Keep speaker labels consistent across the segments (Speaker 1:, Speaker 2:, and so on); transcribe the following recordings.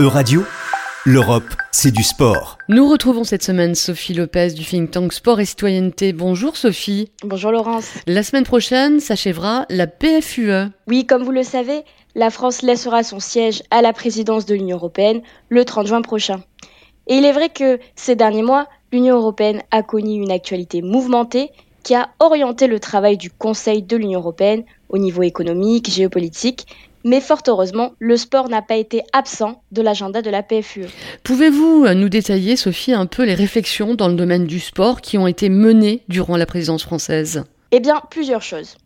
Speaker 1: E-Radio, l'Europe, c'est du sport.
Speaker 2: Nous retrouvons cette semaine Sophie Lopez du think tank Sport et Citoyenneté. Bonjour Sophie.
Speaker 3: Bonjour Laurence.
Speaker 2: La semaine prochaine s'achèvera la PFUE.
Speaker 3: Oui, comme vous le savez, la France laissera son siège à la présidence de l'Union européenne le 30 juin prochain. Et il est vrai que ces derniers mois, l'Union européenne a connu une actualité mouvementée qui a orienté le travail du Conseil de l'Union européenne au niveau économique, géopolitique, mais fort heureusement, le sport n'a pas été absent de l'agenda de la PFUE.
Speaker 2: Pouvez-vous euh, nous détailler, Sophie, un peu les réflexions dans le domaine du sport qui ont été menées durant la présidence française?
Speaker 3: Eh bien, plusieurs choses.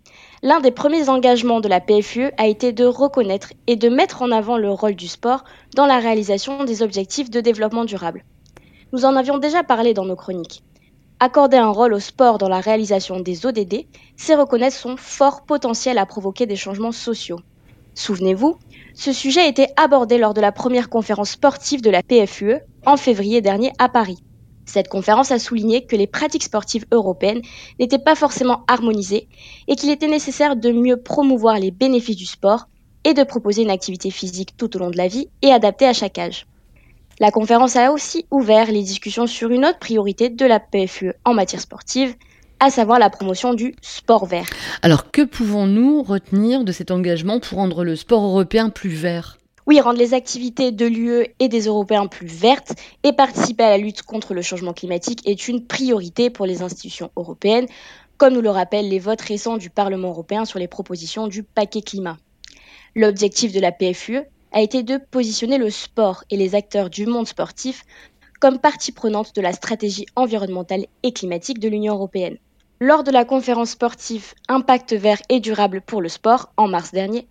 Speaker 3: L'un des premiers engagements de la PFUE a été de reconnaître et de mettre en avant le rôle du sport dans la réalisation des objectifs de développement durable. Nous en avions déjà parlé dans nos chroniques. Accorder un rôle au sport dans la réalisation des ODD, c'est reconnaître son fort potentiel à provoquer des changements sociaux. Souvenez-vous, ce sujet a été abordé lors de la première conférence sportive de la PFUE en février dernier à Paris. Cette conférence a souligné que les pratiques sportives européennes n'étaient pas forcément harmonisées et qu'il était nécessaire de mieux promouvoir les bénéfices du sport et de proposer une activité physique tout au long de la vie et adaptée à chaque âge. La conférence a aussi ouvert les discussions sur une autre priorité de la PFUE en matière sportive, à savoir la promotion du sport vert.
Speaker 2: Alors que pouvons-nous retenir de cet engagement pour rendre le sport européen plus vert?
Speaker 3: Oui, rendre les activités de l'UE et des Européens plus vertes et participer à la lutte contre le changement climatique est une priorité pour les institutions européennes, comme nous le rappellent les votes récents du Parlement européen sur les propositions du paquet climat. L'objectif de la PFUE a été de positionner le sport et les acteurs du monde sportif comme partie prenante de la stratégie environnementale et climatique de l'Union européenne. Lors de la conférence sportive Impact vert et durable pour le sport en mars dernier,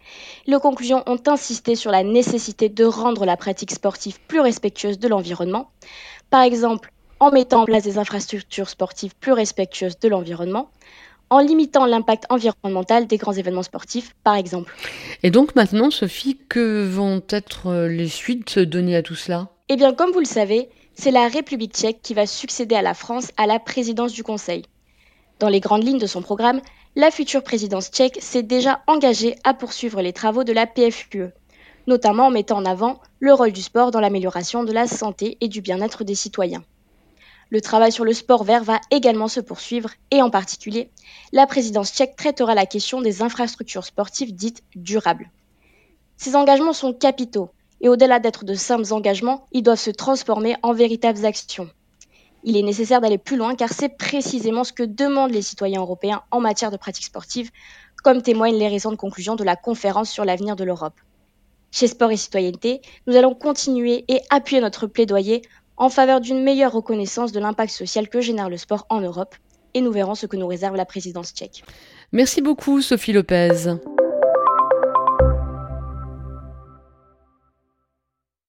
Speaker 3: les conclusions ont insisté sur la nécessité de rendre la pratique sportive plus respectueuse de l'environnement, par exemple en mettant en place des infrastructures sportives plus respectueuses de l'environnement, en limitant l'impact environnemental des grands événements sportifs, par exemple.
Speaker 2: Et donc maintenant, Sophie, que vont être les suites données à tout cela?
Speaker 3: Eh bien, comme vous le savez, c'est la République tchèque qui va succéder à la France à la présidence du Conseil. Dans les grandes lignes de son programme, la future présidence tchèque s'est déjà engagée à poursuivre les travaux de la PFUE, notamment en mettant en avant le rôle du sport dans l'amélioration de la santé et du bien-être des citoyens. Le travail sur le sport vert va également se poursuivre et en particulier, la présidence tchèque traitera la question des infrastructures sportives dites durables. Ces engagements sont capitaux et au-delà d'être de simples engagements, ils doivent se transformer en véritables actions. Il est nécessaire d'aller plus loin car c'est précisément ce que demandent les citoyens européens en matière de pratiques sportives, comme témoignent les récentes conclusions de la conférence sur l'avenir de l'Europe. Chez Sport et Citoyenneté, nous allons continuer et appuyer notre plaidoyer en faveur d'une meilleure reconnaissance de l'impact social que génère le sport en Europe, et nous verrons ce que nous réserve la présidence tchèque.
Speaker 2: Merci beaucoup Sophie Lopez.